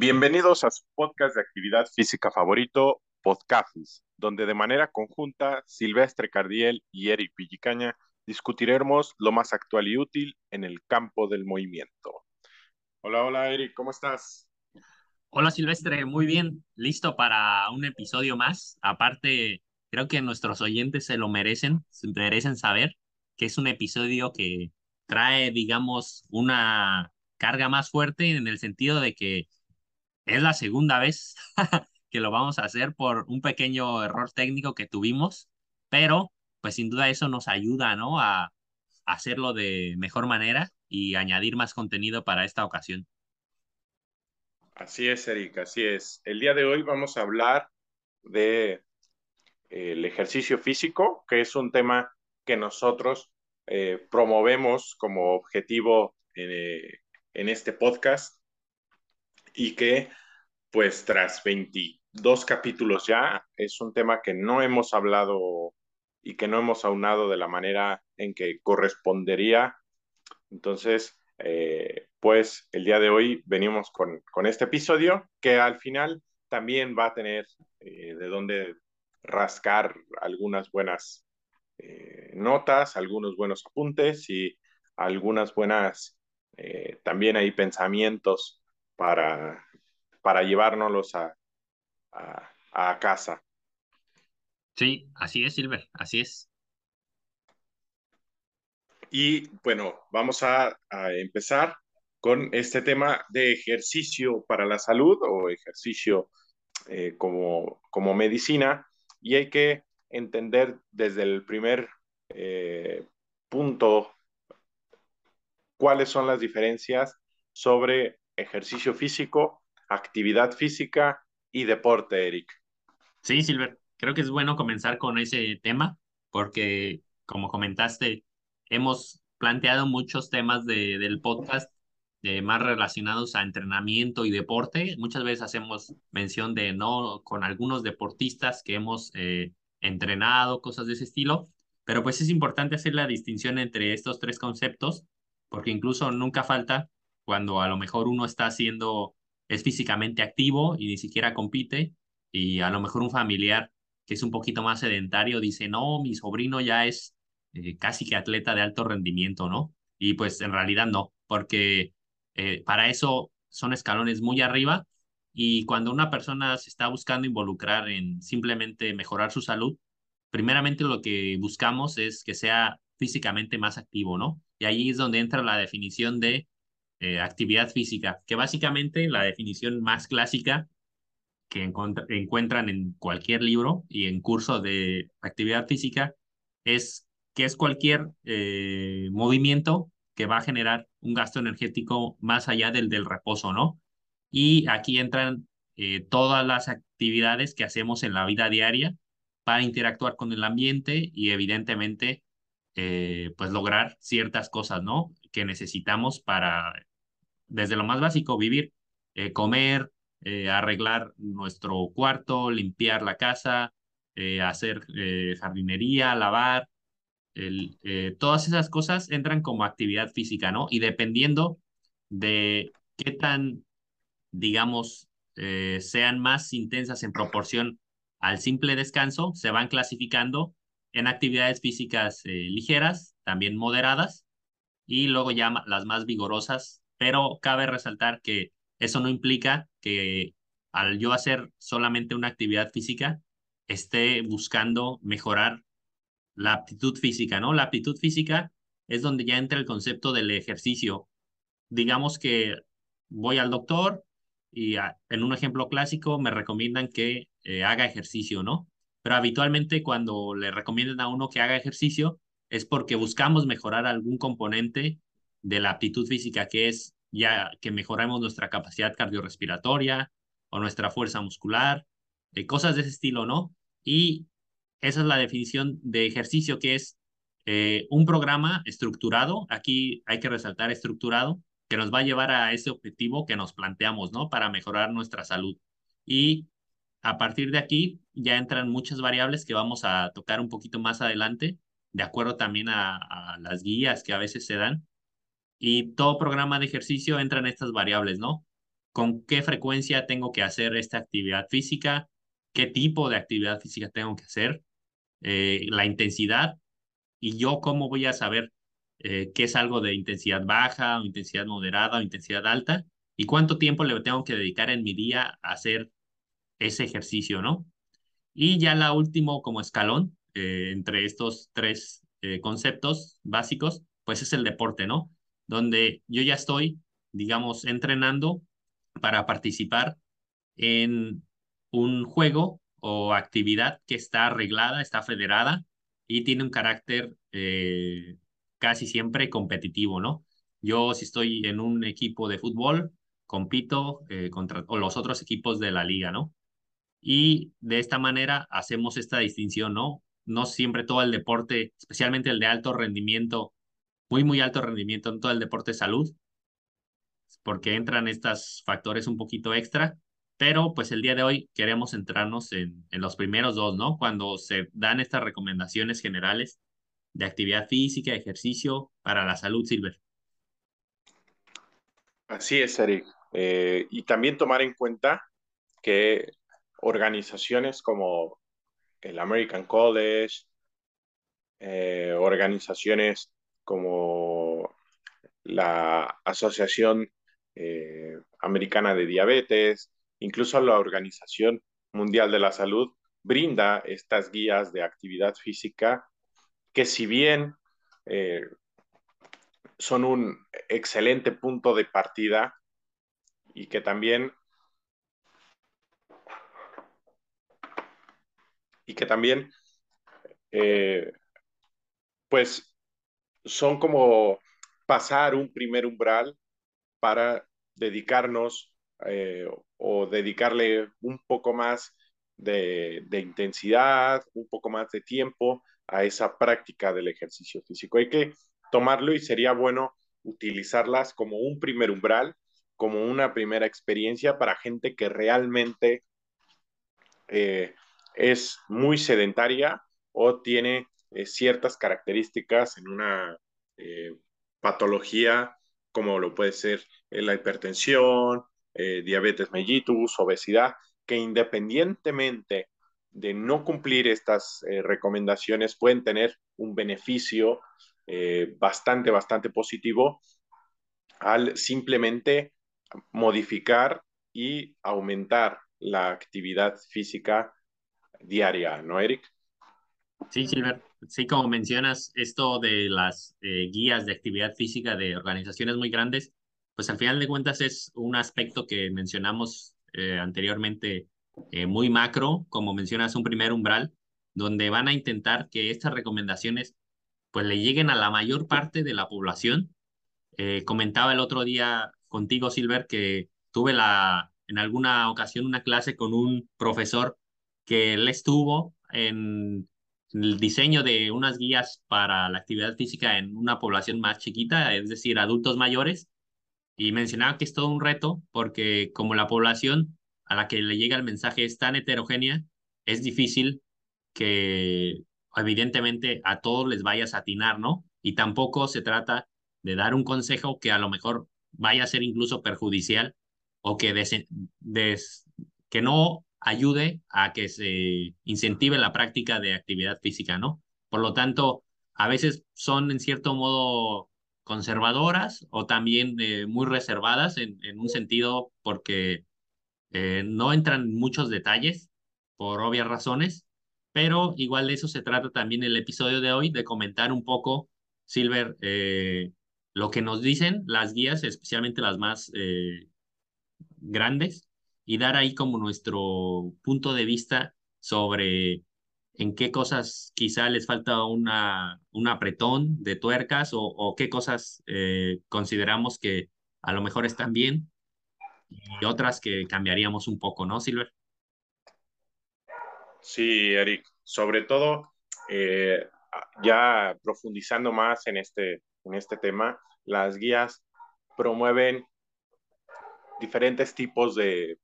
Bienvenidos a su podcast de actividad física favorito, Podcafis, donde de manera conjunta Silvestre Cardiel y Eric Villicaña discutiremos lo más actual y útil en el campo del movimiento. Hola, hola Eric, ¿cómo estás? Hola Silvestre, muy bien, listo para un episodio más. Aparte, creo que nuestros oyentes se lo merecen, se merecen saber que es un episodio que trae, digamos, una carga más fuerte en el sentido de que es la segunda vez que lo vamos a hacer por un pequeño error técnico que tuvimos, pero pues sin duda eso nos ayuda, ¿no? A hacerlo de mejor manera y añadir más contenido para esta ocasión. Así es, Erika, así es. El día de hoy vamos a hablar de eh, el ejercicio físico, que es un tema que nosotros eh, promovemos como objetivo eh, en este podcast y que pues tras 22 capítulos ya es un tema que no hemos hablado y que no hemos aunado de la manera en que correspondería. Entonces, eh, pues el día de hoy venimos con, con, este episodio que al final también va a tener eh, de dónde rascar algunas buenas eh, notas, algunos buenos apuntes y algunas buenas también hay pensamientos para, para llevárnoslos a, a, casa. Sí, así es, Silver, así es. Y bueno, vamos a, empezar con este tema de ejercicio para la salud o ejercicio eh, como, como medicina. Y hay que entender desde el primer eh, punto cuáles son las diferencias sobre ejercicio físico, actividad física y deporte, Eric. Sí, Silver, creo que es bueno comenzar con ese tema porque, como comentaste, hemos planteado muchos temas de, del podcast más relacionados a entrenamiento y deporte. Muchas veces hacemos mención de no con algunos deportistas que hemos eh, entrenado, cosas de ese estilo, pero pues es importante hacer la distinción entre estos tres conceptos porque incluso nunca falta cuando a lo mejor uno está haciendo, es físicamente activo y ni siquiera compite, y a lo mejor un familiar que es un poquito más sedentario dice, no, mi sobrino ya es eh, casi que atleta de alto rendimiento, ¿no? Y pues en realidad no, porque eh, para eso son escalones muy arriba y cuando una persona se está buscando involucrar en simplemente mejorar su salud, primeramente lo que buscamos es que sea físicamente más activo, ¿no? Y ahí es donde entra la definición de eh, actividad física, que básicamente la definición más clásica que encuentran en cualquier libro y en curso de actividad física es que es cualquier eh, movimiento que va a generar un gasto energético más allá del del reposo, ¿no? Y aquí entran eh, todas las actividades que hacemos en la vida diaria para interactuar con el ambiente y evidentemente pues lograr ciertas cosas, ¿no? Que necesitamos para desde lo más básico, vivir, eh, comer, eh, arreglar nuestro cuarto, limpiar la casa, eh, hacer jardinería, lavar, todas esas cosas entran como actividad física, ¿no? Y dependiendo de qué tan, digamos, sean más intensas en proporción al simple descanso, se van clasificando en actividades físicas ligeras, también moderadas, y luego ya las más vigorosas pero cabe resaltar que eso no implica que al yo hacer solamente una actividad física esté buscando mejorar la aptitud física, ¿no? La aptitud física es donde ya entra el concepto del ejercicio. Digamos que voy al doctor y en un ejemplo clásico me recomiendan que eh, haga ejercicio, ¿no? Pero habitualmente cuando le recomiendan a uno que haga ejercicio es porque buscamos mejorar algún componente de la aptitud física, que es ya que mejoramos nuestra capacidad cardiorrespiratoria o nuestra fuerza muscular, eh, cosas de ese estilo, ¿no? Y esa es la definición de ejercicio, que es eh, un programa estructurado, aquí hay que resaltar estructurado, que nos va a llevar a ese objetivo que nos planteamos, ¿no? Para mejorar nuestra salud. Y a partir de aquí ya entran muchas variables que vamos a tocar un poquito más adelante, de acuerdo también a las guías que a veces se dan, y todo programa de ejercicio entra en estas variables, ¿no? con qué frecuencia tengo que hacer esta actividad física, qué tipo de actividad física tengo que hacer, eh, la intensidad y yo cómo voy a saber eh, qué es algo de intensidad baja o intensidad moderada o intensidad alta y cuánto tiempo le tengo que dedicar en mi día a hacer ese ejercicio, ¿no? Y ya la último como escalón eh, entre estos tres conceptos básicos, pues es el deporte, ¿no? Donde yo ya estoy, digamos, entrenando para participar en un juego o actividad que está arreglada, está federada y tiene un carácter eh, casi siempre competitivo, ¿no? Yo si estoy en un equipo de fútbol, compito eh, contra los otros equipos de la liga, ¿no? Y de esta manera hacemos esta distinción, ¿no? No siempre todo el deporte, especialmente el de alto rendimiento, muy, muy alto rendimiento, en todo el deporte de salud, porque entran estos factores un poquito extra, pero pues el día de hoy queremos centrarnos en, en los primeros dos, ¿no? Cuando se dan estas recomendaciones generales de actividad física, ejercicio para la salud, Silver. Así es, Eric. Eh, y también tomar en cuenta que organizaciones como el American College, eh, organizaciones como la Asociación eh, Americana de Diabetes, incluso la Organización Mundial de la Salud brinda estas guías de actividad física que si bien eh, son un excelente punto de partida y que también y que también eh, pues son como pasar un primer umbral para dedicarnos eh, o dedicarle un poco más de, intensidad, un poco más de tiempo a esa práctica del ejercicio físico. Hay que tomarlo y sería bueno utilizarlas como un primer umbral, como una primera experiencia para gente que realmente eh, es muy sedentaria o tiene eh, ciertas características en una patología como lo puede ser eh, la hipertensión, eh, diabetes mellitus, obesidad, que independientemente de no cumplir estas eh, recomendaciones pueden tener un beneficio bastante, bastante positivo al simplemente modificar y aumentar la actividad física diaria, ¿no, Eric? Sí, Silver. Sí, como mencionas, esto de las eh, guías de actividad física de organizaciones muy grandes, pues al final de cuentas es un aspecto que mencionamos eh, anteriormente eh, muy macro, como mencionas, un primer umbral, donde van a intentar que estas recomendaciones pues le lleguen a la mayor parte de la población. comentaba el otro día contigo, Silver, que tuve la, en alguna ocasión una clase con un profesor que él estuvo en el diseño de unas guías para la actividad física en una población más chiquita, es decir, adultos mayores, y mencionaba que es todo un reto porque como la población a la que le llega el mensaje es tan heterogénea, es difícil que evidentemente a todos les vayas a atinar, ¿no? Y tampoco se trata de dar un consejo que a lo mejor vaya a ser incluso perjudicial o que, des, que no ayude a que se incentive la práctica de actividad física, ¿no? Por lo tanto, a veces son en cierto modo conservadoras o también eh, muy reservadas en, un sentido porque eh, no entran en muchos detalles por obvias razones, pero igual de eso se trata también el episodio de hoy, de comentar un poco, Silver, eh, lo que nos dicen las guías, especialmente las más grandes, y dar ahí como nuestro punto de vista sobre en qué cosas quizá les falta una, un apretón de tuercas o, qué cosas eh, consideramos que a lo mejor están bien y otras que cambiaríamos un poco, ¿no, Silver? Sí, Eric, sobre todo eh, ya profundizando más en este, en este tema, las guías promueven diferentes tipos de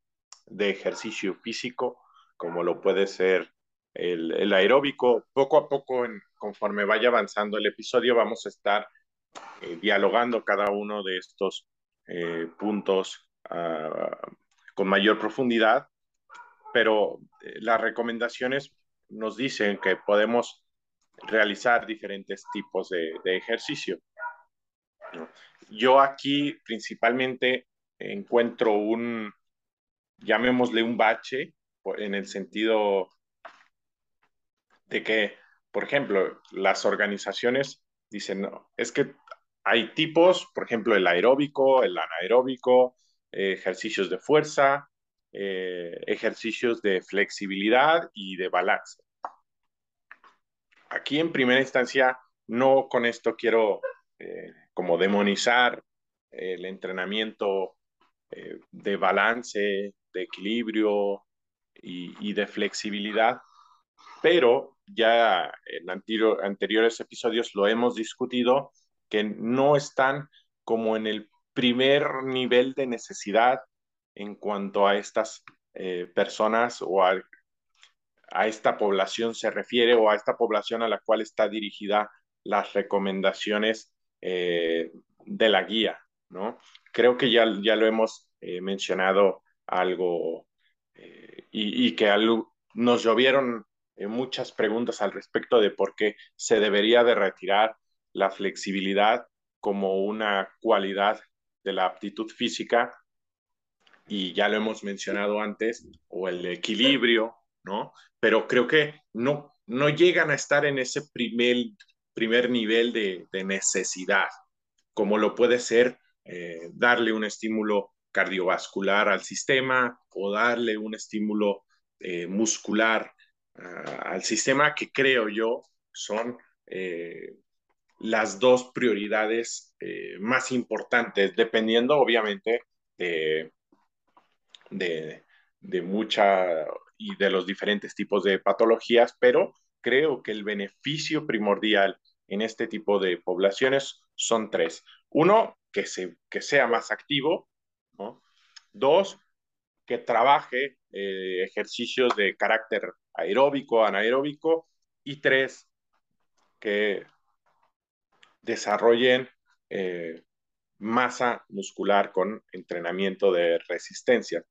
de ejercicio físico, como lo puede ser el, aeróbico. Poco a poco, en, conforme vaya avanzando el episodio, vamos a estar eh, dialogando cada uno de estos eh, puntos con mayor profundidad, pero eh, las recomendaciones nos dicen que podemos realizar diferentes tipos de, ejercicio. Yo aquí principalmente encuentro un, llamémosle un bache, en el sentido de que, por ejemplo, las organizaciones dicen, no, es que hay tipos, por ejemplo, el aeróbico, el anaeróbico, eh, ejercicios de fuerza, eh, ejercicios de flexibilidad y de balance. Aquí en primera instancia, no con esto quiero eh, como demonizar el entrenamiento de balance, de equilibrio y, de flexibilidad, pero ya en anteriores episodios lo hemos discutido, que no están como en el primer nivel de necesidad en cuanto a estas eh, personas o a, esta población se refiere o a esta población a la cual está dirigida las recomendaciones eh, de la guía, ¿no? Creo que ya, ya lo hemos eh, mencionado algo y, y, que nos llovieron muchas preguntas al respecto de por qué se debería de retirar la flexibilidad como una cualidad de la aptitud física y ya lo hemos mencionado antes, o el equilibrio, ¿no? Pero creo que no, no llegan a estar en ese primer, primer nivel de, necesidad, como lo puede ser eh, darle un estímulo cardiovascular al sistema o darle un estímulo eh, muscular ah, al sistema, que creo yo son eh, las dos prioridades más importantes, dependiendo obviamente de, de, de mucha y de los diferentes tipos de patologías, pero creo que el beneficio primordial en este tipo de poblaciones son tres. Uno, que, se, que sea más activo. Dos, que trabaje eh, ejercicios de carácter aeróbico, anaeróbico. Y tres, que desarrollen eh, masa muscular con entrenamiento de resistencia.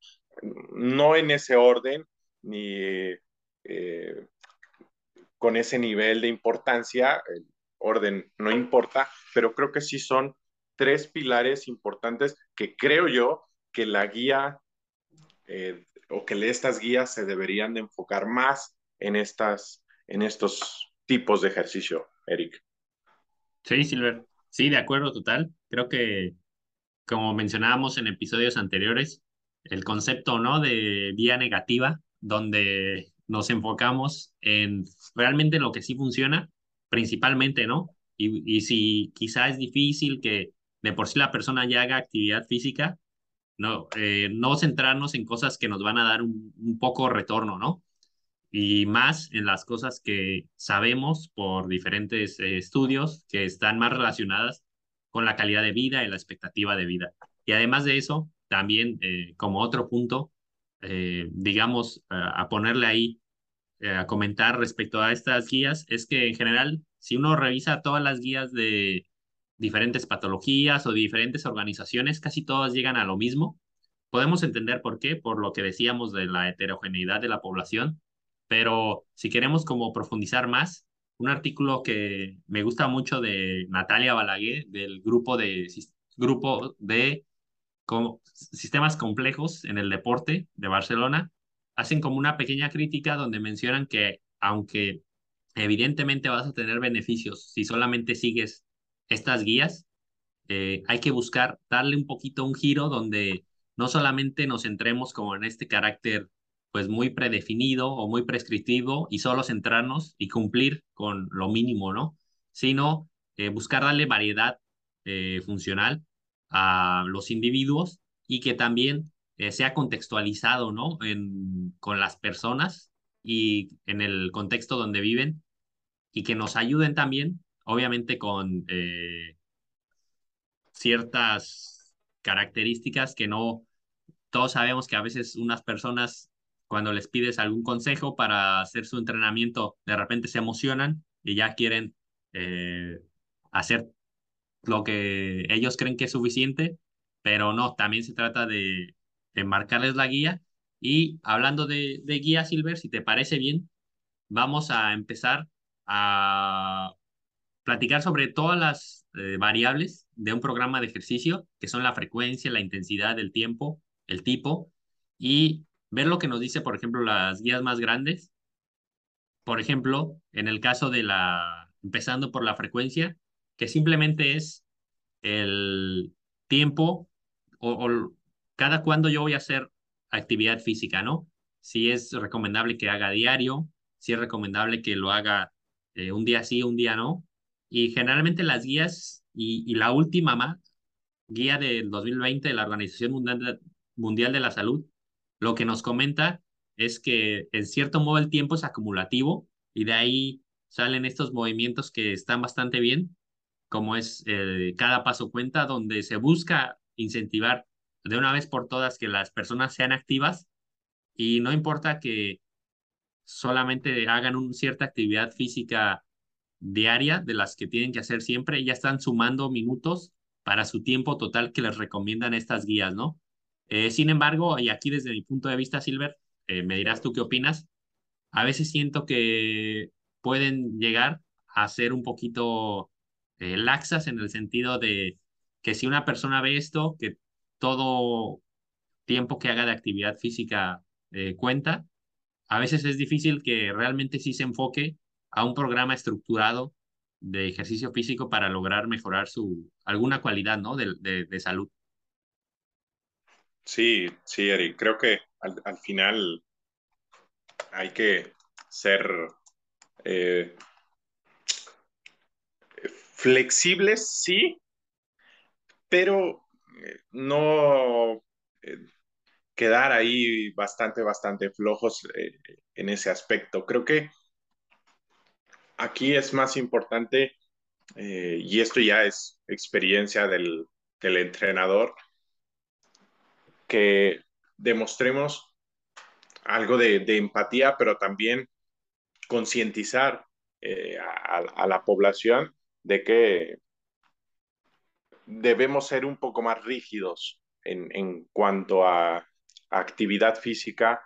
No en ese orden, ni eh, con ese nivel de importancia, el orden no importa, pero creo que sí son tres pilares importantes que creo yo que la guía eh, o que estas guías se deberían de enfocar más en, estas, en estos tipos de ejercicio, Eric. Sí, Silver. Sí, de acuerdo, total. Creo que, como mencionábamos en episodios anteriores, el concepto, ¿no? De vía negativa, donde nos enfocamos en realmente lo que sí funciona, principalmente, ¿no? Y, y si quizá es difícil que de por sí la persona ya haga actividad física, no, eh, no centrarnos en cosas que nos van a dar un, un poco retorno, ¿no? y más en las cosas que sabemos por diferentes eh, estudios que están más relacionadas con la calidad de vida y la expectativa de vida. Y además de eso, también eh, como otro punto, digamos, a ponerle ahí, a comentar respecto a estas guías, es que en general, si uno revisa todas las guías de diferentes patologías o diferentes organizaciones, casi todas llegan a lo mismo. Podemos entender por qué, por lo que decíamos de la heterogeneidad de la población, pero si queremos como profundizar más, un artículo que me gusta mucho de Natalia Balaguer, del grupo de, grupo de sistemas complejos en el deporte de Barcelona, hacen como una pequeña crítica donde mencionan que aunque evidentemente vas a tener beneficios si solamente sigues estas guías, eh, hay que buscar darle un poquito un giro donde no solamente nos centremos como en este carácter pues muy predefinido o muy prescriptivo y solo centrarnos y cumplir con lo mínimo, ¿no? Sino eh, buscar darle variedad eh, funcional a los individuos y que también sea contextualizado, ¿no? En, con las personas y en el contexto donde viven y que nos ayuden también, obviamente con ciertas características que no, todos sabemos que a veces unas personas cuando les pides algún consejo para hacer su entrenamiento, de repente se emocionan y ya quieren eh, hacer lo que ellos creen que es suficiente pero no, también se trata de, de marcarles la guía. Y hablando de guía, Silver, si te parece bien, vamos a empezar a platicar sobre todas las eh, variables de un programa de ejercicio, que son la frecuencia, la intensidad, el tiempo, el tipo, y ver lo que nos dice, por ejemplo, las guías más grandes. Por ejemplo, en el caso de la, empezando por la frecuencia, que simplemente es el tiempo o, cada cuándo yo voy a hacer actividad física, ¿no? Si es recomendable que haga diario, si es recomendable que lo haga eh, un día sí, un día no. Y generalmente las guías y, la última más, guía del 2020 de la Organización Mundial de, Mundial de la Salud, lo que nos comenta es que en cierto modo el tiempo es acumulativo y de ahí salen estos movimientos que están bastante bien, como es eh, cada paso cuenta, donde se busca incentivar de una vez por todas que las personas sean activas y no importa que solamente hagan una cierta actividad física diaria de las que tienen que hacer siempre, ya están sumando minutos para su tiempo total que les recomiendan estas guías, ¿no? Eh, sin embargo, y aquí desde mi punto de vista, Silver, eh, me dirás tú qué opinas, a veces siento que pueden llegar a ser un poquito eh, laxas en el sentido de que si una persona ve esto, que todo tiempo que haga de actividad física cuenta, a veces es difícil que realmente sí se enfoque a un programa estructurado de ejercicio físico para lograr mejorar su alguna cualidad, ¿no? de, de, salud. Sí, sí, Eric. Creo que al, al final hay que ser eh, flexibles, sí, pero eh, no eh, quedar ahí bastante, bastante flojos en ese aspecto. Creo que aquí es más importante, eh, y esto ya es experiencia del, del entrenador, que demostremos algo de, empatía, pero también concientizar eh, a, a, la población de que debemos ser un poco más rígidos en, en cuanto a actividad física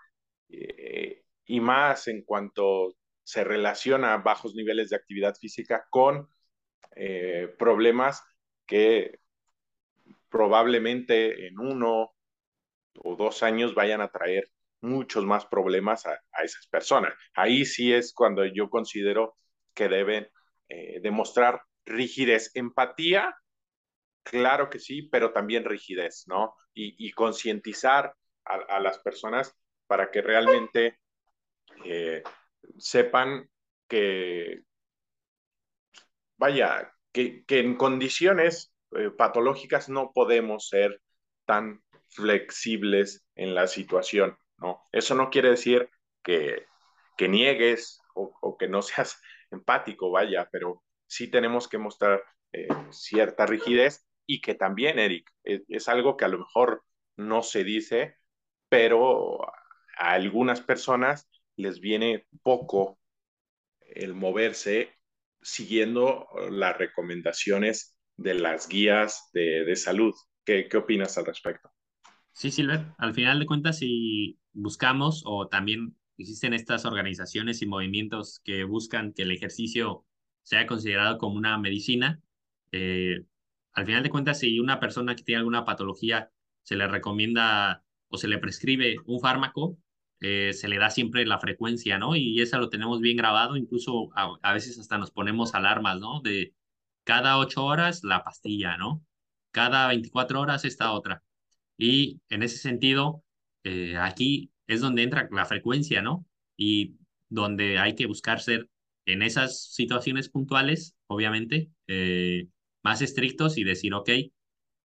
eh, y más en cuanto se relaciona bajos niveles de actividad física con eh, problemas que probablemente en uno o dos años vayan a traer muchos más problemas a, a esas personas. Ahí sí es cuando yo considero que deben eh, demostrar rigidez, empatía, claro que sí, pero también rigidez, ¿no? Y, y concientizar a, a, las personas para que realmente eh, sepan que, vaya, que, que en condiciones eh, patológicas no podemos ser tan flexibles en la situación, ¿no? Eso no quiere decir que, que niegues o, que no seas empático, vaya, pero sí tenemos que mostrar eh, cierta rigidez y que también, Eric, es, es, algo que a lo mejor no se dice, pero a algunas personas les viene poco el moverse siguiendo las recomendaciones de las guías de, de salud. ¿Qué, ¿Qué, opinas al respecto? Sí, Silver, al final de cuentas, si buscamos o también existen estas organizaciones y movimientos que buscan que el ejercicio sea considerado como una medicina, eh, al final de cuentas, si una persona que tiene alguna patología se le recomienda o se le prescribe un fármaco, eh, se le da siempre la frecuencia, ¿no? Y eso lo tenemos bien grabado, incluso a, a, veces hasta nos ponemos alarmas, ¿no? De cada ocho horas la pastilla, ¿no? Cada 24 horas esta otra. Y en ese sentido, eh, aquí es donde entra la frecuencia, ¿no? Y donde hay que buscar ser en esas situaciones puntuales, obviamente, eh, más estrictos y decir, ok,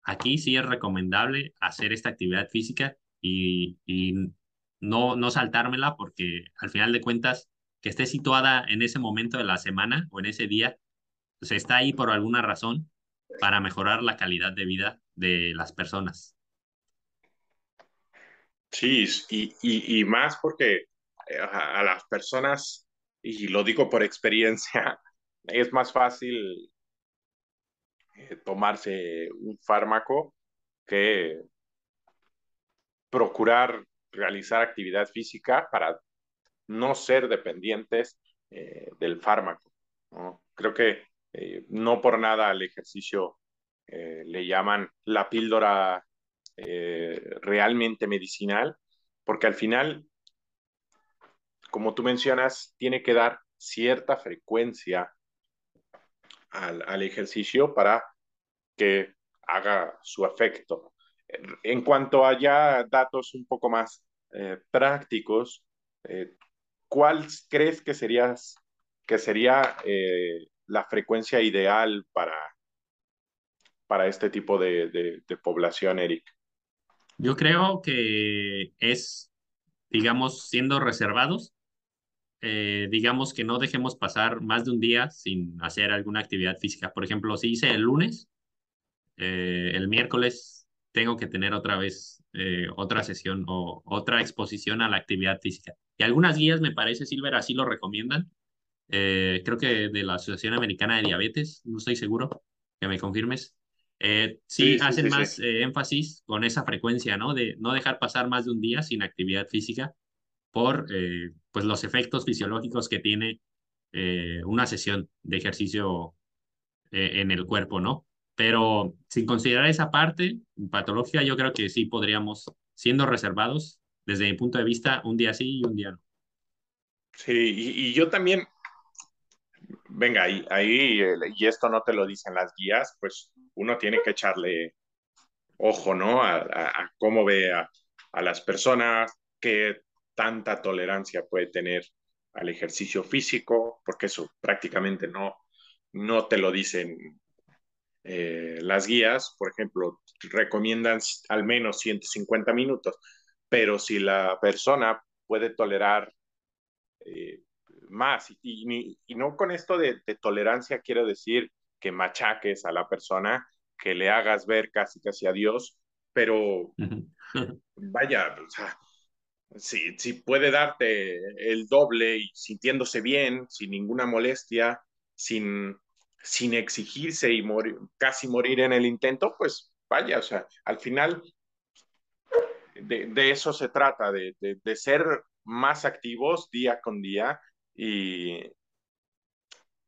aquí sí es recomendable hacer esta actividad física y no, no saltármela porque al final de cuentas, que esté situada en ese momento de la semana o en ese día, pues está ahí por alguna razón para mejorar la calidad de vida de las personas. Sí, y, y, y más porque a, a, las personas, y lo digo por experiencia, es más fácil eh, tomarse un fármaco que procurar realizar actividad física para no ser dependientes eh, del fármaco. Creo que eh, no por nada al ejercicio eh, le llaman la píldora realmente medicinal, porque al final, como tú mencionas, tiene que dar cierta frecuencia al, al ejercicio para que haga su efecto. En cuanto a ya datos un poco más eh, prácticos, eh, ¿cuál crees que, sería eh, la frecuencia ideal para, para este tipo de, población, Eric? Yo creo que es, digamos, siendo reservados, digamos que no dejemos pasar más de un día sin hacer alguna actividad física. Por ejemplo, si hice el lunes, el miércoles tengo que tener otra vez eh, otra sesión o otra exposición a la actividad física. Y algunas guías, me parece, Silver, así lo recomiendan. Eh, creo que de la Asociación Americana de Diabetes, no estoy seguro, que me confirmes. Eh, sí, hacen más énfasis con esa frecuencia, ¿no? De no dejar pasar más de un día sin actividad física por pues los efectos fisiológicos que tiene una sesión de ejercicio en el cuerpo, ¿no? Pero sin considerar esa parte patológica, yo creo que sí podríamos, siendo reservados, desde mi punto de vista, un día sí y un día no. Sí, y, yo también, venga, ahí, ahí, y esto no te lo dicen las guías, pues uno tiene que echarle ojo, ¿no? A, cómo ve a, a, las personas, qué tanta tolerancia puede tener al ejercicio físico, porque eso prácticamente no, no te lo dicen eh, las guías, por ejemplo, recomiendan al menos 150 minutos, pero si la persona puede tolerar eh, más, y, no con esto de, tolerancia quiero decir que machaques a la persona, que le hagas ver casi casi a Dios, pero vaya, o sea, si, si puede darte el doble y sintiéndose bien, sin ninguna molestia, sin sin exigirse y casi morir en el intento, pues vaya, o sea, al final de, eso se trata, de, ser más activos día con día y,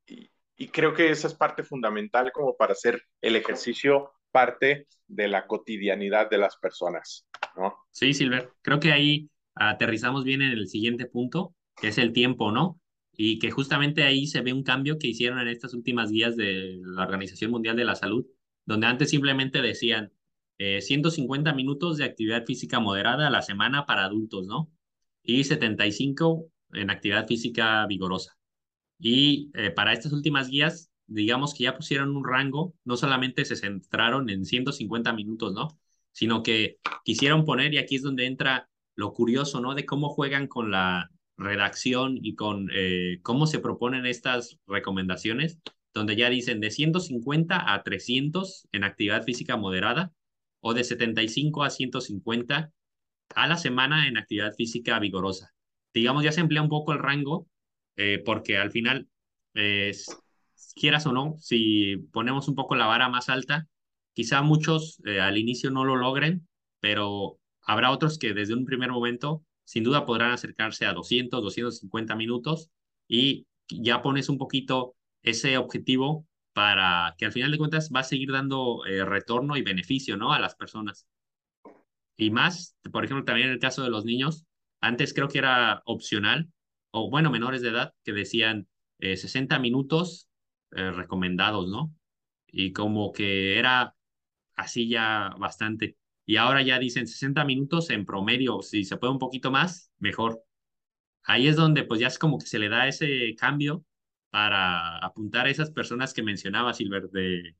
y, creo que esa es parte fundamental como para hacer el ejercicio parte de la cotidianidad de las personas, ¿no? Sí, Silver, creo que ahí aterrizamos bien en el siguiente punto, que es el tiempo, ¿no? Y que justamente ahí se ve un cambio que hicieron en estas últimas guías de la Organización Mundial de la Salud, donde antes simplemente decían 150 eh, minutos de actividad física moderada a la semana para adultos, ¿no? Y 75 en actividad física vigorosa. Y eh, para estas últimas guías, digamos que ya pusieron un rango, no solamente se centraron en 150 minutos, ¿no? Sino que quisieron poner, y aquí es donde entra lo curioso, ¿no? De cómo juegan con la, redacción y con eh, cómo se proponen estas recomendaciones, donde ya dicen de 150 a 300 en actividad física moderada o de 75 a 150 a la semana en actividad física vigorosa. Digamos, ya se emplea un poco el rango eh, porque al final, quieras o no, si ponemos un poco la vara más alta, quizá muchos eh, al inicio no lo logren, pero habrá otros que desde un primer momento sin duda podrán acercarse a 200, 250 minutos y ya pones un poquito ese objetivo para que al final de cuentas va a seguir dando eh, retorno y beneficio, ¿no? A las personas. Y más, por ejemplo, también en el caso de los niños, antes creo que era opcional, o bueno, menores de edad, que decían 60 eh, minutos eh, recomendados, ¿no? Y como que era así ya bastante. Y ahora ya dicen 60 minutos en promedio, si se puede un poquito más, mejor. Ahí es donde pues ya es como que se le da ese cambio para apuntar a esas personas que mencionaba Silver de,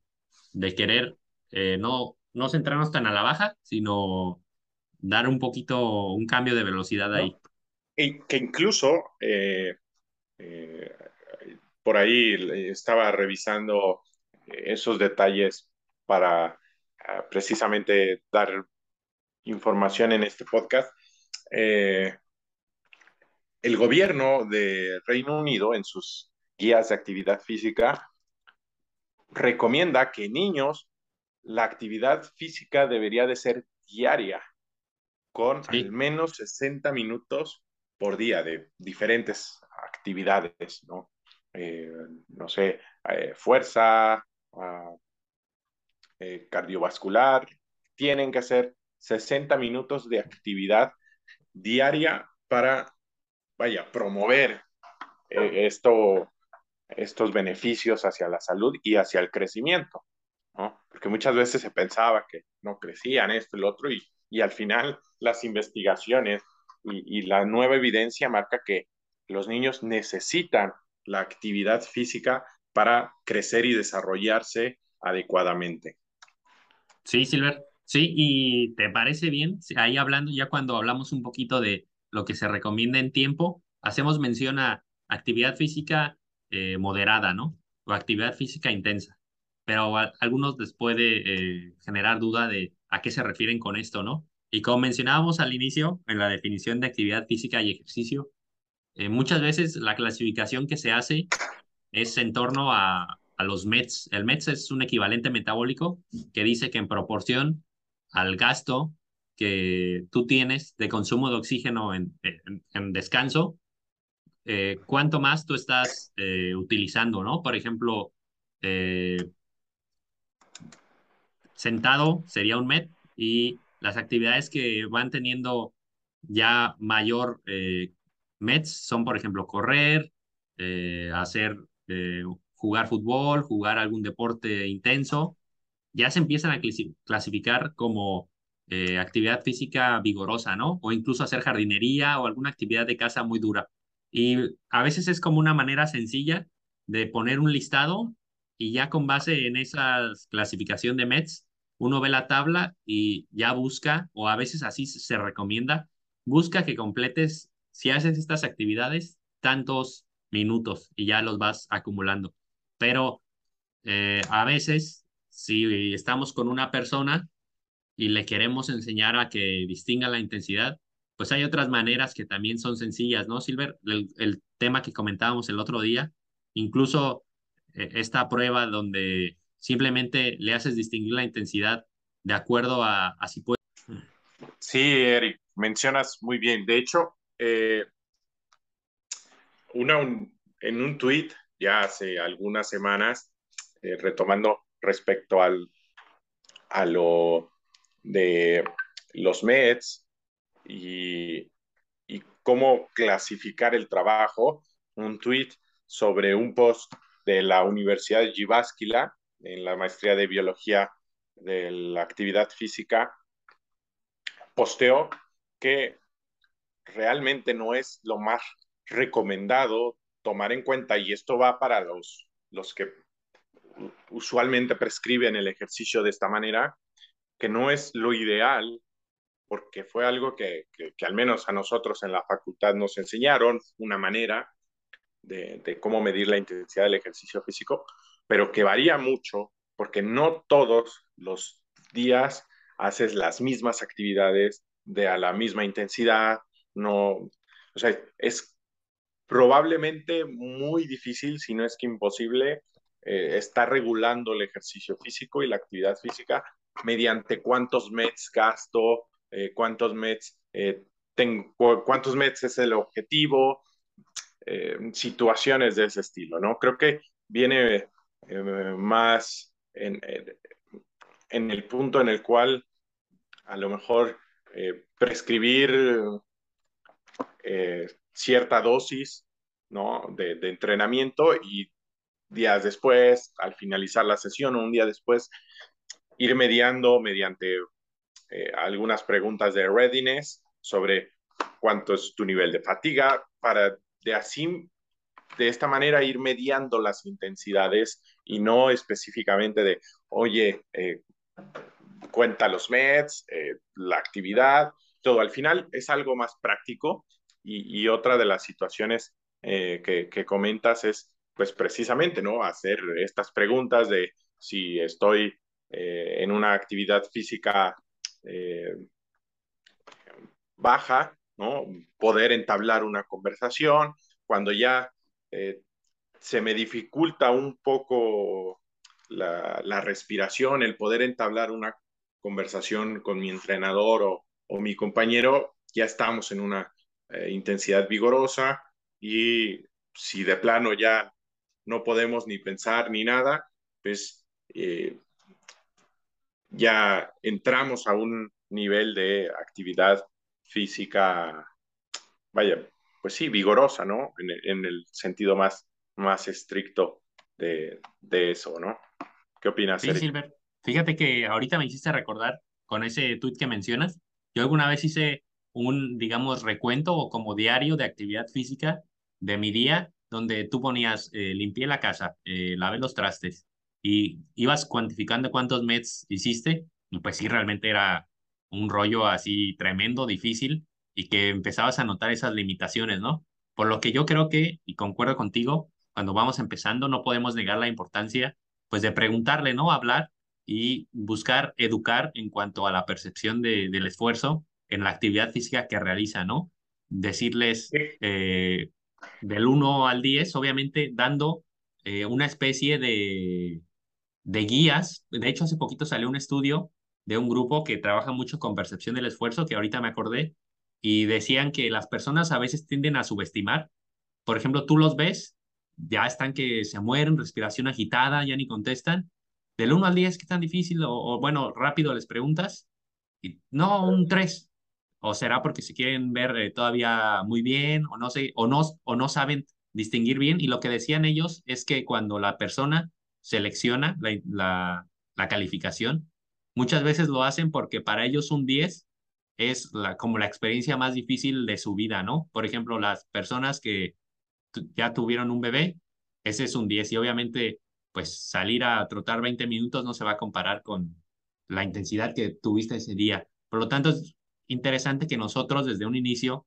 de querer eh, no, no centrarnos tan a la baja, sino dar un poquito un cambio de velocidad ahí. Y que incluso eh, eh, por ahí estaba revisando esos detalles para precisamente dar información en este podcast, eh, el gobierno de Reino Unido en sus guías de actividad física recomienda que niños la actividad física debería de ser diaria, con al menos 60 minutos por día de diferentes actividades, ¿no? Eh, no sé, eh, fuerza, ah, eh, cardiovascular, tienen que ser 60 minutos de actividad diaria para, vaya, promover esto, estos beneficios hacia la salud y hacia el crecimiento, ¿no? Porque muchas veces se pensaba que no crecían esto lo otro y, y al final las investigaciones y, y la nueva evidencia marca que los niños necesitan la actividad física para crecer y desarrollarse adecuadamente. Sí, Silver. Sí, y ¿te parece bien? Ahí hablando, ya cuando hablamos un poquito de lo que se recomienda en tiempo, hacemos mención a actividad física eh, moderada, ¿no? O actividad física intensa. Pero a, algunos les puede eh, generar duda de a qué se refieren con esto, ¿no? Y como mencionábamos al inicio, en la definición de actividad física y ejercicio, eh, muchas veces la clasificación que se hace es en torno a, a los METs. El METs es un equivalente metabólico que dice que en proporción al gasto que tú tienes de consumo de oxígeno en, en, descanso, eh, cuánto más tú estás eh, utilizando, ¿no? Por ejemplo, sentado sería un MET y las actividades que van teniendo ya mayor eh, METs son, por ejemplo, correr, eh, hacer, eh, jugar fútbol, jugar algún deporte intenso, ya se empiezan a clasificar como eh, actividad física vigorosa, ¿no? O incluso hacer jardinería o alguna actividad de casa muy dura. Y a veces es como una manera sencilla de poner un listado y ya con base en esa clasificación de METs, uno ve la tabla y ya busca, o a veces así se recomienda, busca que completes si haces estas actividades, tantos minutos y ya los vas acumulando. Pero eh, a veces, si estamos con una persona y le queremos enseñar a que distinga la intensidad, pues hay otras maneras que también son sencillas, ¿no, Silver? El, tema que comentábamos el otro día, incluso eh, esta prueba donde simplemente le haces distinguir la intensidad de acuerdo a, a si puede. Sí, Eric, mencionas muy bien. De hecho, eh, una, en un tweet ya hace algunas semanas, eh, retomando respecto al, a lo de los MEDs y, y cómo clasificar el trabajo, un tweet sobre un post de la Universidad de Jyväskylä en la maestría de biología de la actividad física, posteó que realmente no es lo más recomendado tomar en cuenta, y esto va para los, los que usualmente prescriben el ejercicio de esta manera, que no es lo ideal, porque fue algo que, que, al menos a nosotros en la facultad nos enseñaron, una manera de, de cómo medir la intensidad del ejercicio físico, pero que varía mucho, porque no todos los días haces las mismas actividades de a la misma intensidad, no, o sea, es probablemente muy difícil, si no es que imposible, eh, estar regulando el ejercicio físico y la actividad física mediante cuántos METs gasto, eh, cuántos METs eh, tengo, cuántos METs es el objetivo, situaciones de ese estilo, ¿no? Creo que viene más en, en, el punto en el cual a lo mejor prescribir eh, cierta dosis ¿no? de, entrenamiento y días después, al finalizar la sesión o un día después, ir mediando mediante eh, algunas preguntas de readiness sobre cuánto es tu nivel de fatiga, para de así, de esta manera ir mediando las intensidades y no específicamente de, oye, eh, cuenta los meds, la actividad, todo. Al final es algo más práctico y, otra de las situaciones eh, que, comentas es, pues precisamente, ¿no? Hacer estas preguntas de si estoy eh, en una actividad física eh, baja, ¿no? Poder entablar una conversación. Cuando ya se me dificulta un poco la, respiración, el poder entablar una conversación con mi entrenador o, mi compañero, ya estamos en una eh, intensidad vigorosa y si de plano ya no podemos ni pensar ni nada, pues eh, ya entramos a un nivel de actividad física, vaya, pues sí, vigorosa, ¿no? En, el sentido más, más estricto de, eso, ¿no? ¿Qué opinas? Sí, Silver. Fíjate que ahorita me hiciste recordar con ese tweet que mencionas. Yo alguna vez hice un, digamos, recuento o como diario de actividad física de mi día, donde tú ponías, eh, limpié la casa, eh, lavé los trastes y ibas cuantificando cuántos mets hiciste. Y pues sí, realmente era un rollo así tremendo, difícil y que empezabas a notar esas limitaciones, ¿no? Por lo que yo creo que, y concuerdo contigo, cuando vamos empezando no podemos negar la importancia, pues, de preguntarle, ¿no? Hablar y buscar educar en cuanto a la percepción de, del esfuerzo en la actividad física que realiza, ¿no? Decirles eh, del 1 al 10, obviamente dando eh, una especie de, de guías. De hecho, hace poquito salió un estudio de un grupo que trabaja mucho con percepción del esfuerzo, que ahorita me acordé, y decían que las personas a veces tienden a subestimar. Por ejemplo, tú los ves, ya están que se mueren, respiración agitada, ya ni contestan. Del 1 al 10, ¿qué tan difícil? O, bueno, rápido les preguntas. Y, no, un 3. O será porque se quieren ver eh, todavía muy bien o no, sé, o, no, o no saben distinguir bien. Y lo que decían ellos es que cuando la persona selecciona la, la, la calificación, muchas veces lo hacen porque para ellos un 10 es la, como la experiencia más difícil de su vida, ¿no? Por ejemplo, las personas que ya tuvieron un bebé, ese es un 10 y obviamente pues salir a trotar 20 minutos no se va a comparar con la intensidad que tuviste ese día. Por lo tanto, interesante que nosotros desde un inicio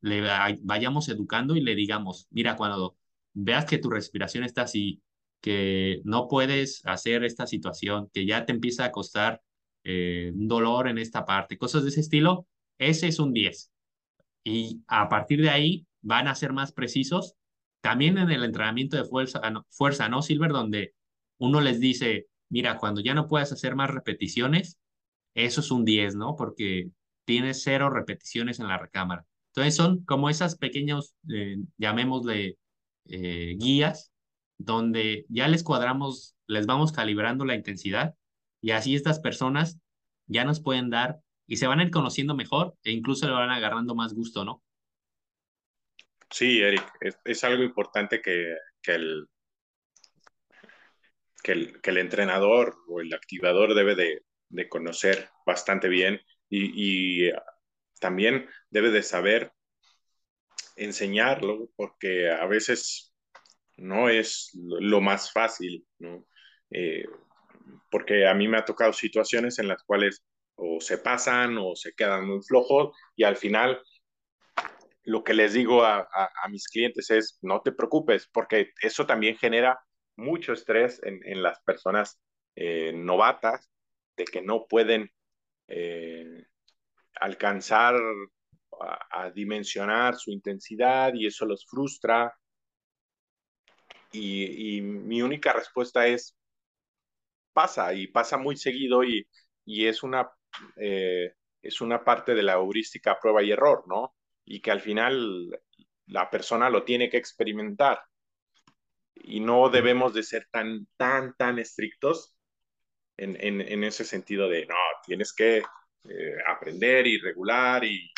le vayamos educando y le digamos, mira, cuando veas que tu respiración está así, que no puedes hacer esta situación, que ya te empieza a costar eh, un dolor en esta parte, cosas de ese estilo, ese es un 10. Y a partir de ahí van a ser más precisos. También en el entrenamiento de fuerza, ah, fuerza, ¿no, Silver? Donde uno les dice, mira, cuando ya no puedas hacer más repeticiones, eso es un 10, ¿no? Porque tienes cero repeticiones en la recámara. Entonces son como esas pequeños, eh, llamémosle, eh, guías, donde ya les cuadramos, les vamos calibrando la intensidad y así estas personas ya nos pueden dar y se van a ir conociendo mejor e incluso le van agarrando más gusto, ¿no? Sí, Eric, es, algo importante que, el, que, el, entrenador o el activador debe de, de conocer bastante bien y, también debe de saber enseñarlo porque a veces no es lo más fácil, ¿no? Eh, porque a mí me ha tocado situaciones en las cuales o se pasan o se quedan muy flojos y al final lo que les digo a, mis clientes es no te preocupes porque eso también genera mucho estrés en, las personas eh, novatas de que no pueden eh, alcanzar a, dimensionar su intensidad y eso los frustra. y mi única respuesta es pasa y pasa muy seguido y, es, una, eh, es una parte de la heurística prueba y error, ¿no? Y que al final la persona lo tiene que experimentar y no debemos de ser tan, tan, tan estrictos en, ese sentido de, no, tienes que eh, aprender y regular y,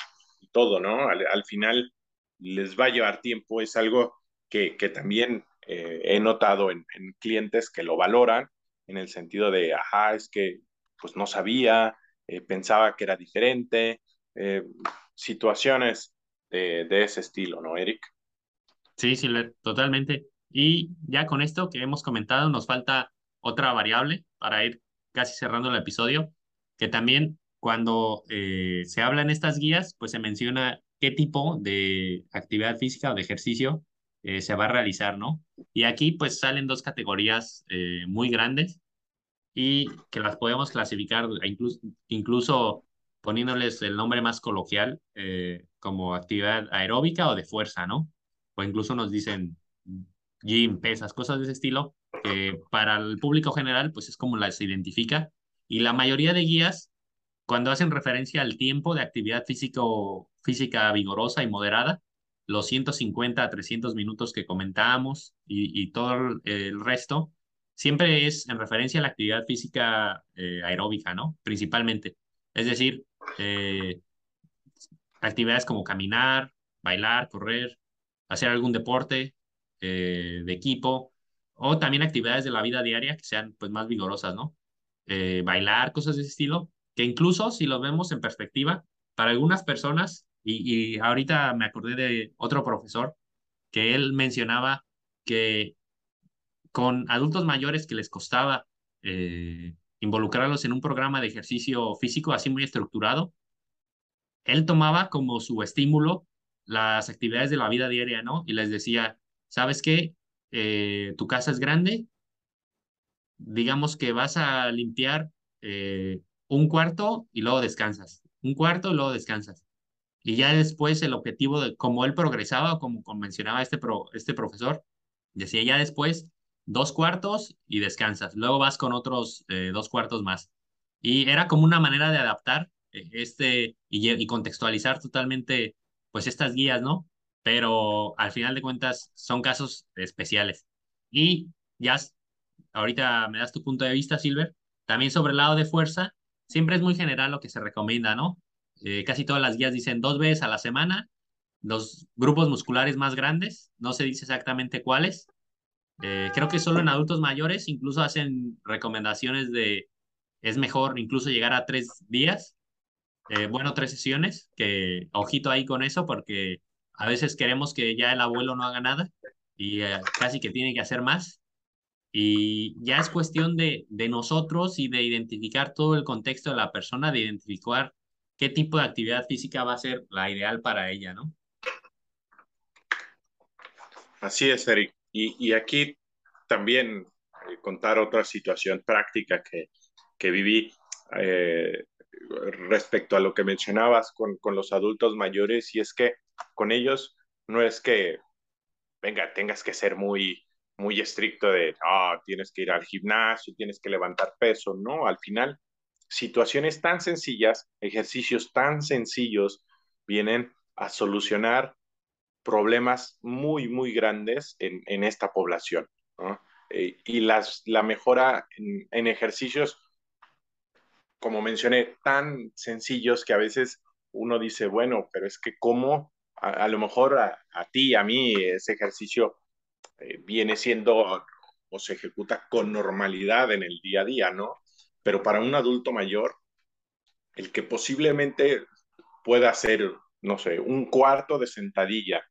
todo, ¿no? Al, final les va a llevar tiempo, es algo que, también eh, he notado en, clientes que lo valoran en el sentido de, ajá, es que pues no sabía, eh, pensaba que era diferente, situaciones de, ese estilo, ¿no, Eric? Sí, sí, totalmente. Y ya con esto que hemos comentado, nos falta otra variable para ir casi cerrando el episodio, que también cuando eh, se habla en estas guías, pues se menciona qué tipo de actividad física o de ejercicio se va a realizar, ¿no? Y aquí pues salen dos categorías muy grandes y que las podemos clasificar incluso, incluso poniéndoles el nombre más coloquial eh, como actividad aeróbica o de fuerza, ¿no? O incluso nos dicen gym, pesas, cosas de ese estilo. que para el público general, pues es como las identifica. Y la mayoría de guías, cuando hacen referencia al tiempo de actividad física vigorosa y moderada, los 150 a 300 minutos que comentábamos y, y todo el resto, siempre es en referencia a la actividad física eh, aeróbica, ¿no? Principalmente. Es decir, eh, actividades como caminar, bailar, correr, hacer algún deporte eh, de equipo o también actividades de la vida diaria que sean pues más vigorosas, ¿no? Bailar, cosas de ese estilo, que incluso si lo vemos en perspectiva, para algunas personas, y, y ahorita me acordé de otro profesor que él mencionaba que con adultos mayores que les costaba eh, involucrarlos en un programa de ejercicio físico así muy estructurado, él tomaba como su estímulo las actividades de la vida diaria, ¿no? Y les decía, ¿sabes qué? Eh, tu casa es grande, digamos que vas a limpiar eh, un cuarto y luego descansas, un cuarto y luego descansas. Y ya después el objetivo de como él progresaba, como mencionaba este, pro, este profesor, decía ya después dos cuartos y descansas. Luego vas con otros eh, dos cuartos más. Y era como una manera de adaptar eh, este y, contextualizar totalmente pues estas guías, ¿no? Pero al final de cuentas son casos especiales. Y ya ahorita me das tu punto de vista, Silver. También sobre el lado de fuerza, siempre es muy general lo que se recomienda, ¿no? Eh, casi todas las guías dicen dos veces a la semana, los grupos musculares más grandes, no se dice exactamente cuáles, eh, creo que solo en adultos mayores incluso hacen recomendaciones de es mejor incluso llegar a tres días, eh, bueno, tres sesiones, que ojito ahí con eso porque a veces queremos que ya el abuelo no haga nada y eh, casi que tiene que hacer más. Y ya es cuestión de, de nosotros y de identificar todo el contexto de la persona, de identificar qué tipo de actividad física va a ser la ideal para ella, ¿no? Así es, Eric. Y, aquí también eh, contar otra situación práctica que, que viví eh, respecto a lo que mencionabas con, con, los adultos mayores, y es que con ellos no es que, venga, tengas que ser muy, muy estricto de, ah, tienes que ir al gimnasio, tienes que levantar peso, no, al final, situaciones tan sencillas, ejercicios tan sencillos, vienen a solucionar problemas muy, muy grandes en, en esta población. Eh, y las, la mejora en, en, ejercicios, como mencioné, tan sencillos que a veces uno dice, bueno, pero es que cómo a, a lo mejor a, a, ti, a mí, ese ejercicio eh, viene siendo o se ejecuta con normalidad en el día a día, ¿no? Pero para un adulto mayor, el que posiblemente pueda hacer, no sé, un cuarto de sentadilla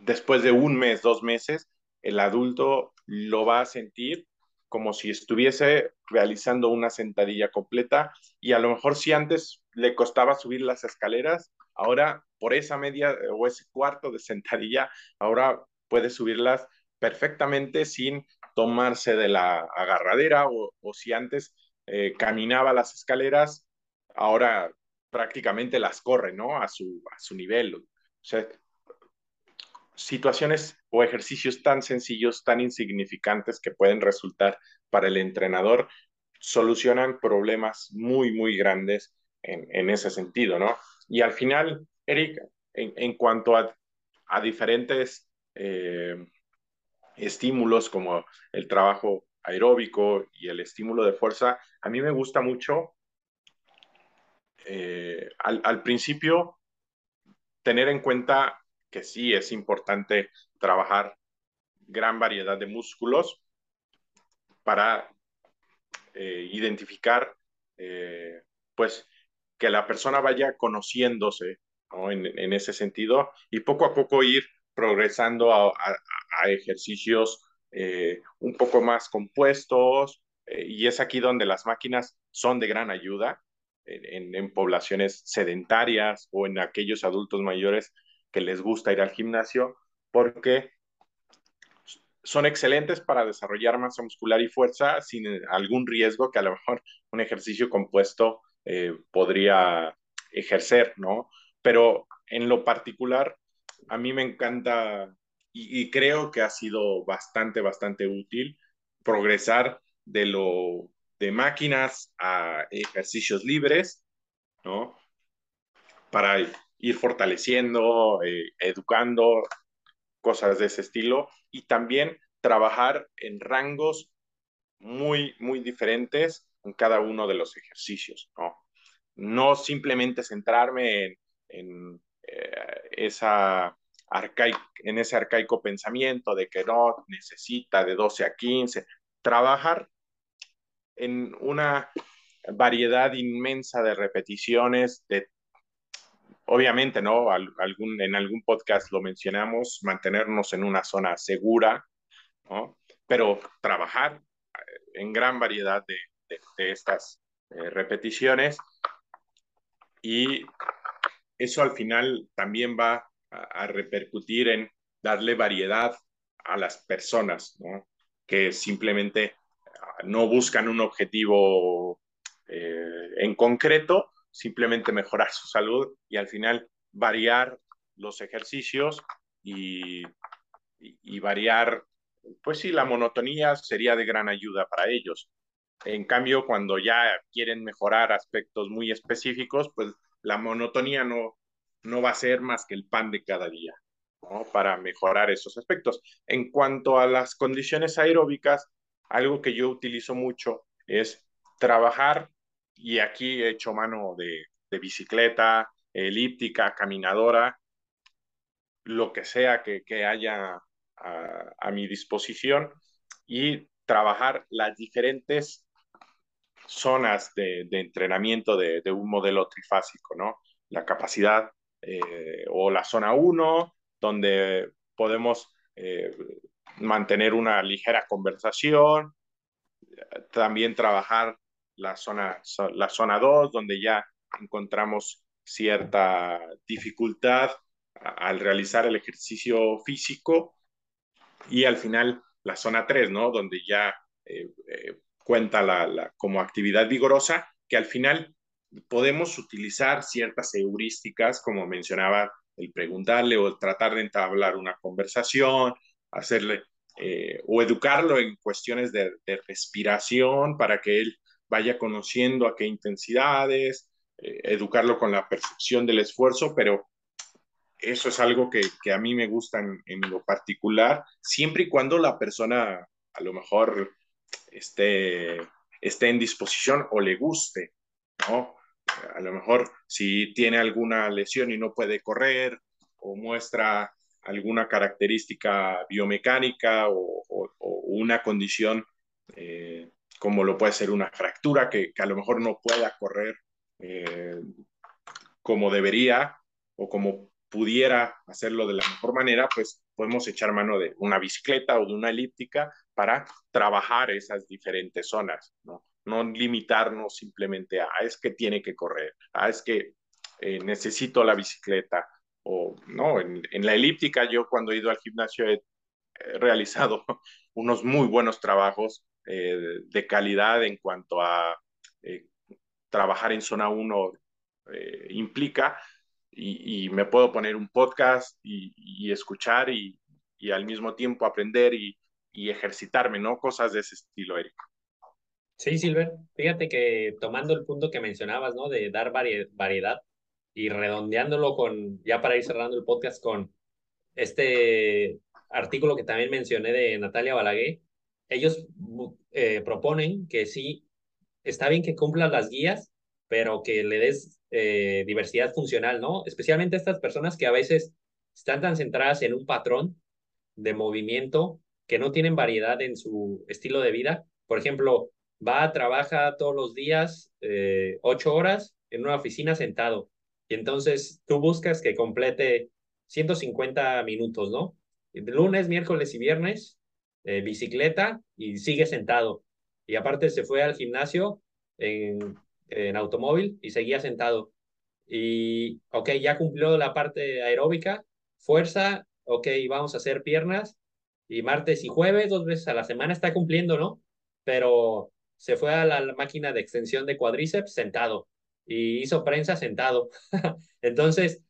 después de un mes, dos meses, el adulto lo va a sentir como si estuviese realizando una sentadilla completa y a lo mejor si antes le costaba subir las escaleras, ahora por esa media o ese cuarto de sentadilla, ahora puede subirlas perfectamente sin tomarse de la agarradera o, si antes eh, caminaba las escaleras, ahora prácticamente las corre, ¿no? A su, a su nivel. O sea, situaciones o ejercicios tan sencillos, tan insignificantes que pueden resultar para el entrenador, solucionan problemas muy, muy grandes en, en ese sentido, ¿no? Y al final, Eric, en, en cuanto a, a diferentes eh, estímulos como el trabajo aeróbico y el estímulo de fuerza, a mí me gusta mucho eh, al, principio tener en cuenta que sí es importante trabajar gran variedad de músculos para eh, identificar, pues, que la persona vaya conociéndose ¿no? en, ese sentido y poco a poco ir progresando a, ejercicios eh, un poco más compuestos eh, y es aquí donde las máquinas son de gran ayuda en, poblaciones sedentarias o en aquellos adultos mayores que les gusta ir al gimnasio porque son excelentes para desarrollar masa muscular y fuerza sin algún riesgo que a lo mejor un ejercicio compuesto eh, podría ejercer, ¿no? Pero en lo particular, a mí me encanta y, creo que ha sido bastante, bastante útil progresar de lo de máquinas a ejercicios libres, ¿no? Para ir fortaleciendo, eh, educando, cosas de ese estilo, y también trabajar en rangos muy, muy diferentes en cada uno de los ejercicios, ¿no? No simplemente centrarme en, eh, esa en ese arcaico pensamiento de que no necesita de 12 a 15, trabajar en una variedad inmensa de repeticiones, de, obviamente, ¿no? Algún, en algún podcast lo mencionamos, mantenernos en una zona segura, ¿no? Pero trabajar eh, en gran variedad de, de, estas eh, repeticiones y eso al final también va a, repercutir en darle variedad a las personas, que simplemente ah, no buscan un objetivo eh, en concreto, simplemente mejorar su salud y al final variar los ejercicios y, y, variar, pues sí, la monotonía sería de gran ayuda para ellos. En cambio, cuando ya quieren mejorar aspectos muy específicos, pues la monotonía no, no va a ser más que el pan de cada día, ¿no? Para mejorar esos aspectos. En cuanto a las condiciones aeróbicas, algo que yo utilizo mucho es trabajar, y aquí he hecho mano de, bicicleta, elíptica, caminadora, lo que sea que, haya a, mi disposición, y trabajar las diferentes zonas de, entrenamiento de, de, un modelo trifásico, ¿no? La capacidad eh, o la zona 1, donde podemos eh, mantener una ligera conversación, también trabajar la zona, la zona 2, donde ya encontramos cierta dificultad al realizar el ejercicio físico y al final la zona 3, ¿no? Donde ya eh, cuenta la, como actividad vigorosa, que al final podemos utilizar ciertas heurísticas, como mencionaba, el preguntarle o tratar de entablar una conversación, hacerle eh, o educarlo en cuestiones de, respiración para que él vaya conociendo a qué intensidades, eh, educarlo con la percepción del esfuerzo, pero eso es algo que, que a mí me gusta en, en, lo particular, siempre y cuando la persona a lo mejor esté, esté en disposición o le guste, ¿no? a lo mejor si tiene alguna lesión y no puede correr o muestra alguna característica biomecánica o, una condición eh, como lo puede ser una fractura que, a lo mejor no pueda correr eh, como debería o como pudiera hacerlo de la mejor manera, pues podemos echar mano de una bicicleta o de una elíptica para trabajar esas diferentes zonas, ¿no? no limitarnos simplemente a, ah, es que tiene que correr, ah, es que eh, necesito la bicicleta, o no, en, la elíptica yo cuando he ido al gimnasio he, realizado unos muy buenos trabajos eh, de calidad en cuanto a eh, trabajar en zona 1 implica y, me puedo poner un podcast y, escuchar y, al mismo tiempo aprender y, ejercitarme, ¿no? Cosas de ese estilo, Eric. Sí, Silver, fíjate que tomando el punto que mencionabas, ¿no? De dar variedad y redondeándolo con, ya para ir cerrando el podcast con este artículo que también mencioné de Natalia Balaguer, ellos eh, proponen que sí, está bien que cumplas las guías, pero que le des eh, diversidad funcional, ¿no? Especialmente estas personas que a veces están tan centradas en un patrón de movimiento que no tienen variedad en su estilo de vida. Por ejemplo, va, trabaja todos los días eh, ocho horas en una oficina sentado. Y entonces tú buscas que complete 150 minutos, ¿no? Lunes, miércoles y viernes, eh, bicicleta y sigue sentado. Y aparte se fue al gimnasio en, en automóvil y seguía sentado. Y, ok, ya cumplió la parte aeróbica, fuerza, ok, vamos a hacer piernas. Y martes y jueves, dos veces a la semana está cumpliendo, ¿no? Pero se fue a la máquina de extensión de cuádriceps sentado y hizo prensa sentado. Entonces,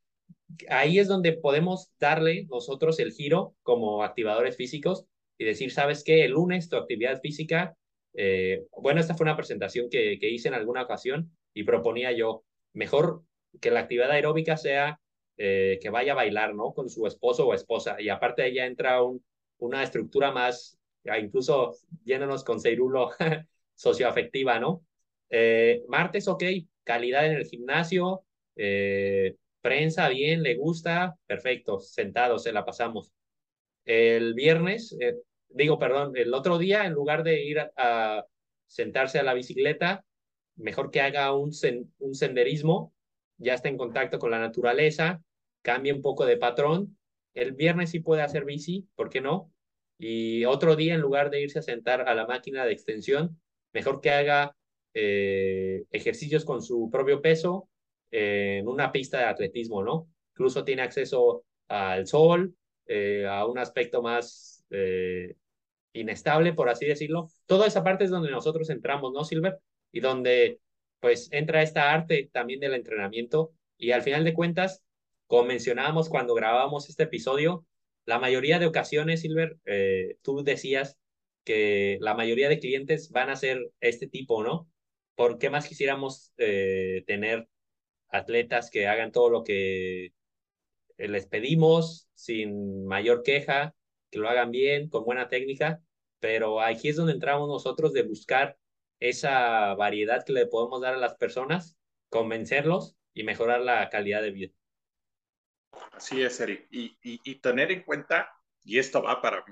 ahí es donde podemos darle nosotros el giro como activadores físicos y decir, ¿sabes qué? El lunes tu actividad física, eh, bueno, esta fue una presentación que, que hice en alguna ocasión y proponía yo, mejor que la actividad aeróbica sea eh, que vaya a bailar, ¿no? Con su esposo o esposa. Y aparte ella entra un, una estructura más, incluso yéndonos con Ceirulo, socioafectiva, ¿no? Eh, martes, ok, calidad en el gimnasio, eh, prensa bien, le gusta, perfecto, sentados, se la pasamos. El viernes, eh, digo, perdón, el otro día, en lugar de ir a, sentarse a la bicicleta, mejor que haga un, un senderismo, ya está en contacto con la naturaleza, cambie un poco de patrón. El viernes sí puede hacer bici, ¿por qué no? Y otro día, en lugar de irse a sentar a la máquina de extensión, mejor que haga eh, ejercicios con su propio peso en una pista de atletismo, ¿no? Incluso tiene acceso al sol, eh, a un aspecto más eh, inestable, por así decirlo. Toda esa parte es donde nosotros entramos, ¿no, Silver? Y donde pues entra esta arte también del entrenamiento y al final de cuentas, como mencionábamos cuando grabábamos este episodio, la mayoría de ocasiones, Silver, eh, tú decías que la mayoría de clientes van a ser este tipo, ¿no? ¿Por qué más quisiéramos eh, tener atletas que hagan todo lo que les pedimos sin mayor queja, que lo hagan bien, con buena técnica? Pero aquí es donde entramos nosotros de buscar esa variedad que le podemos dar a las personas, convencerlos y mejorar la calidad de vida. Así es, Eric. Y, y, tener en cuenta, y esto va para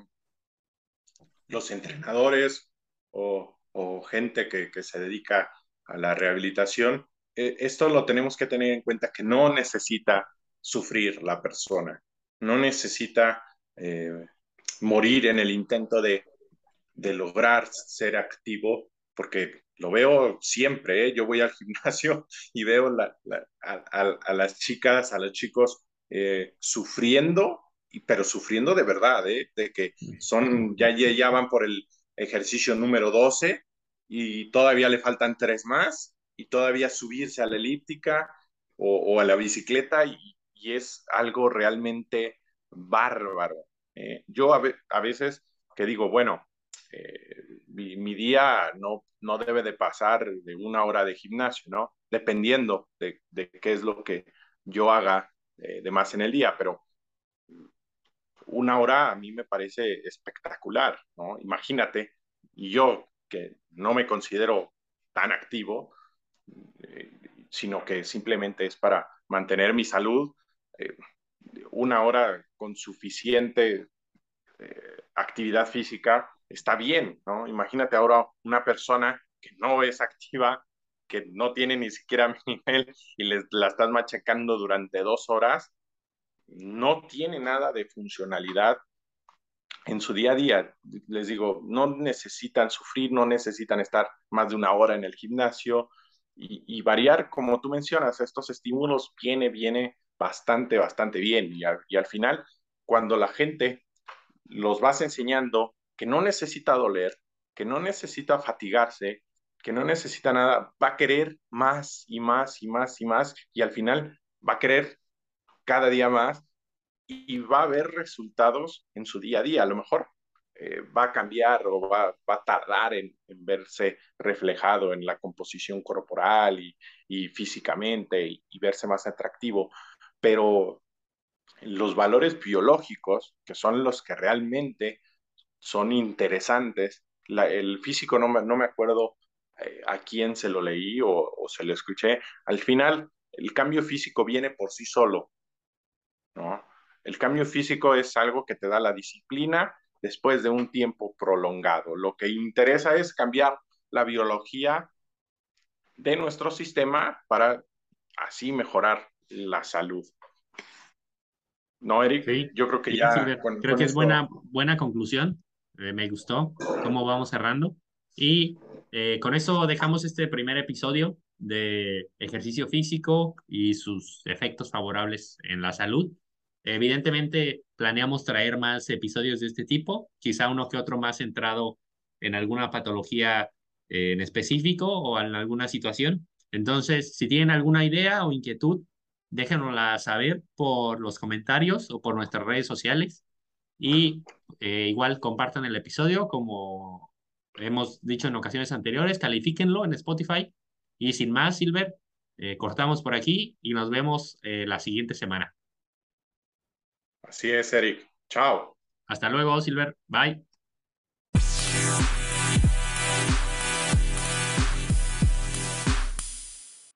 los entrenadores o, o gente que, que, se dedica a la rehabilitación, eh, esto lo tenemos que tener en cuenta que no necesita sufrir la persona, no necesita eh, morir en el intento de, de lograr ser activo porque lo veo siempre, ¿eh? yo voy al gimnasio y veo a, las chicas, a los chicos eh, sufriendo, pero sufriendo de verdad, ¿eh? de que son, ya, ya van por el ejercicio número 12 y todavía le faltan tres más y todavía subirse a la elíptica o, a la bicicleta y, es algo realmente bárbaro. yo a, veces que digo, bueno, mi, día no, no debe de pasar de una hora de gimnasio, ¿no? Dependiendo de, de qué es lo que yo haga eh, de más en el día, pero una hora a mí me parece espectacular, ¿no? Imagínate, yo que no me considero tan activo, eh, sino que simplemente es para mantener mi salud, eh, una hora con suficiente actividad física está bien, ¿no? Imagínate ahora una persona que no es activa, que no tiene ni siquiera mi nivel y les, la estás machacando durante dos horas, no tiene nada de funcionalidad en su día a día. Les digo, no necesitan sufrir, no necesitan estar más de una hora en el gimnasio y, variar, como tú mencionas, estos estímulos viene, viene bastante, bastante bien. Y, y al final, cuando la gente los vas enseñando que no necesita doler, que no necesita fatigarse, que no necesita nada, va a querer más y más y más y más y al final va a querer cada día más y va a ver resultados en su día a día. A lo mejor eh, va a cambiar o va, a tardar en, verse reflejado en la composición corporal y, físicamente y verse más atractivo, pero los valores biológicos, que son los que realmente son interesantes. el físico, no me, no me acuerdo eh, a quién se lo leí o, se lo escuché. Al final, el cambio físico viene por sí solo, ¿no? El cambio físico es algo que te da la disciplina después de un tiempo prolongado. Lo que interesa es cambiar la biología de nuestro sistema para así mejorar la salud. ¿No, Eric? Yo creo que ya... creo que es buena, buena conclusión. Eh, me gustó cómo vamos cerrando. Y eh, con eso dejamos este primer episodio de ejercicio físico y sus efectos favorables en la salud. Evidentemente, planeamos traer más episodios de este tipo, quizá uno que otro más centrado en alguna patología en específico o en alguna situación. Entonces, si tienen alguna idea o inquietud, déjenosla saber por los comentarios o por nuestras redes sociales. Y eh, igual compartan el episodio, como hemos dicho en ocasiones anteriores, califíquenlo en Spotify. Y sin más, Silver, eh, cortamos por aquí y nos vemos eh, la siguiente semana. Así es, Eric. Chao. Hasta luego, Silver. Bye.